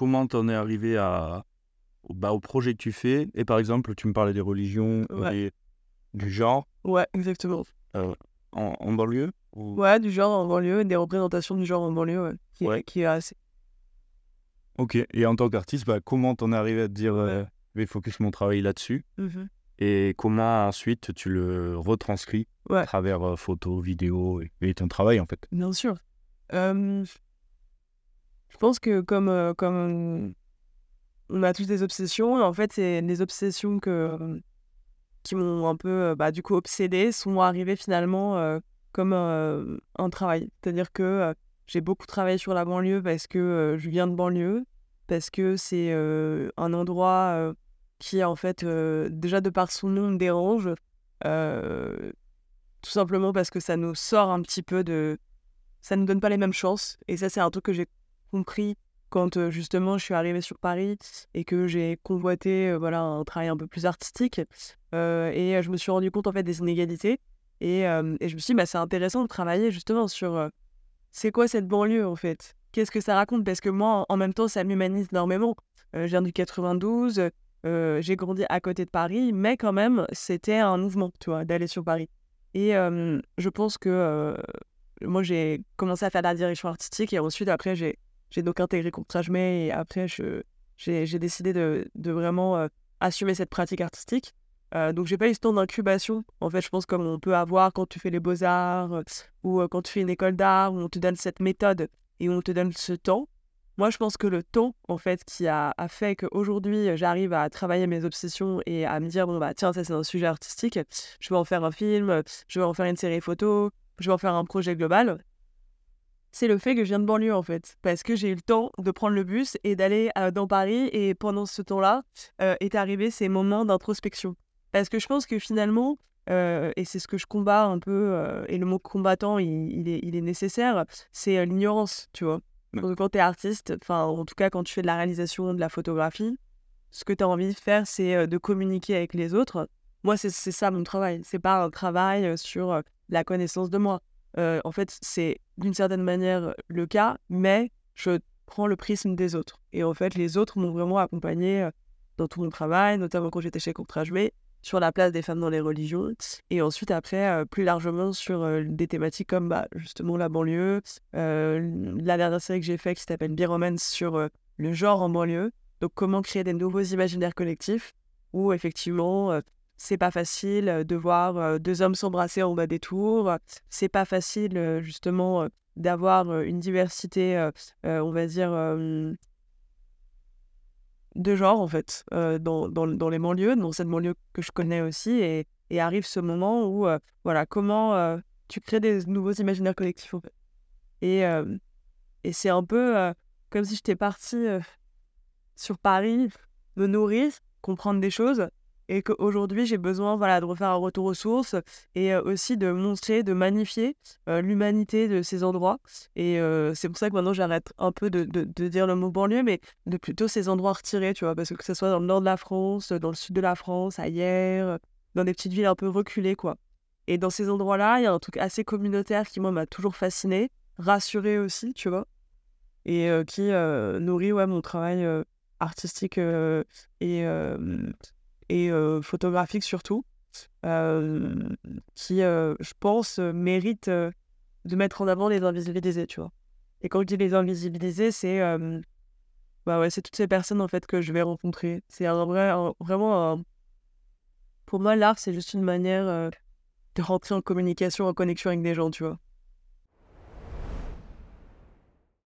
comment t'en es arrivé à, au- bah, au projet que tu fais? Et par exemple, tu me parlais des religions Ouais. et du genre Ouais, exactement. en, en banlieue ou- Ouais, du genre en banlieue, des représentations du genre en banlieue, ouais, qui, Ouais. qui est assez. Ok. Et en tant qu'artiste, bah, comment t'en es arrivé à te dire euh, je vais focus mon travail là-dessus Mhm. Et comment ensuite tu le retranscris à travers euh, photos, vidéos et, et ton travail en fait? Bien sûr. Euh, je pense que comme, euh, comme on a tous des obsessions, en fait, c'est des obsessions que, qui m'ont un peu, euh, bah, du coup, obsédée, sont arrivées finalement euh, comme euh, un travail. C'est-à-dire que euh, j'ai beaucoup travaillé sur la banlieue parce que euh, je viens de banlieue, parce que c'est euh, un endroit euh, qui, en fait, euh, déjà de par son nom, me dérange. euh, tout simplement parce que ça nous sort un petit peu de, ça ne nous donne pas les mêmes chances. Et ça, c'est un truc que j'ai compris quand euh, justement je suis arrivée sur Paris et que j'ai convoité euh, voilà, un travail un peu plus artistique. Euh, et je me suis rendu compte en fait des inégalités. Et, et je me suis dit, bah, c'est intéressant de travailler justement sur c'est quoi cette banlieue en fait? Qu'est-ce que ça raconte? Parce que moi, en même temps, ça m'humanise énormément. Je viens du 92, euh, j'ai grandi à côté de Paris, mais quand même, c'était un mouvement, tu d'aller sur Paris. Et je pense que moi, j'ai commencé à faire de la direction artistique et ensuite, après, j'ai, j'ai donc intégré Contrajmé et après, j'ai décidé de, de vraiment euh, assumer cette pratique artistique. Euh, donc, j'ai pas eu ce temps d'incubation. En fait, je pense comme on peut avoir quand tu fais les beaux-arts euh, ou euh, quand tu fais une école d'art où on te donne cette méthode et où on te donne ce temps. Moi, je pense que le temps, en fait, qui a, a fait qu'aujourd'hui, j'arrive à travailler mes obsessions et à me dire, bon, bah, tiens, ça, c'est un sujet artistique, je vais en faire un film, je vais en faire une série photo, je vais en faire un projet global. C'est le fait que je viens de banlieue, en fait. Parce que j'ai eu le temps de prendre le bus et d'aller euh, dans Paris. Et pendant ce temps-là, euh, est arrivé ces moments d'introspection. Parce que je pense que finalement, euh, et c'est ce que je combats un peu, et le mot combattant, il, il est, il est nécessaire, c'est l'ignorance, tu vois. Donc, quand tu es artiste, enfin, en tout cas, quand tu fais de la réalisation, de la photographie, ce que tu as envie de faire, c'est de communiquer avec les autres. Moi, c'est ça mon travail. C'est pas un travail sur la connaissance de moi. Euh, en fait, c'est d'une certaine manière le cas, mais je prends le prisme des autres. Et en fait, les autres m'ont vraiment accompagné euh, dans tout mon travail, notamment quand j'étais chez Contrajmé, sur la place des femmes dans les religions. Et ensuite, après, euh, plus largement sur des thématiques comme bah, justement la banlieue. La dernière série que j'ai faite qui s'appelle Biromance sur le genre en banlieue. Donc, comment créer des nouveaux imaginaires collectifs où effectivement, c'est pas facile de voir deux hommes s'embrasser en bas des tours. C'est pas facile, justement, d'avoir une diversité, on va dire, de genre, en fait, dans, dans, dans les banlieues, dans cette banlieue que je connais aussi. Et, et arrive ce moment où, voilà, comment tu crées des nouveaux imaginaires collectifs, en fait. Et, et c'est un peu comme si j'étais partie sur Paris, me nourrir, comprendre des choses, et qu'aujourd'hui j'ai besoin voilà, de refaire un retour aux sources et euh, aussi de montrer, de magnifier euh, l'humanité de ces endroits. Et euh, c'est pour ça que maintenant j'arrête un peu de, de, dire le mot banlieue, mais de plutôt ces endroits retirés, tu vois, parce que ce soit dans le nord de la France, dans le sud de la France, ailleurs, dans des petites villes un peu reculées, quoi. Et dans ces endroits-là, il y a un truc assez communautaire qui, moi, m'a toujours fasciné, rassuré aussi, tu vois, et qui nourrit ouais, mon travail artistique et, et photographique surtout, qui, je pense, mérite de mettre en avant les invisibilisés, tu vois. Et quand je dis les invisibilisés, c'est bah ouais, c'est toutes ces personnes en fait que je vais rencontrer. C'est vrai, vraiment un... Pour moi, l'art, c'est juste une manière de rentrer en communication, en connexion avec des gens, tu vois.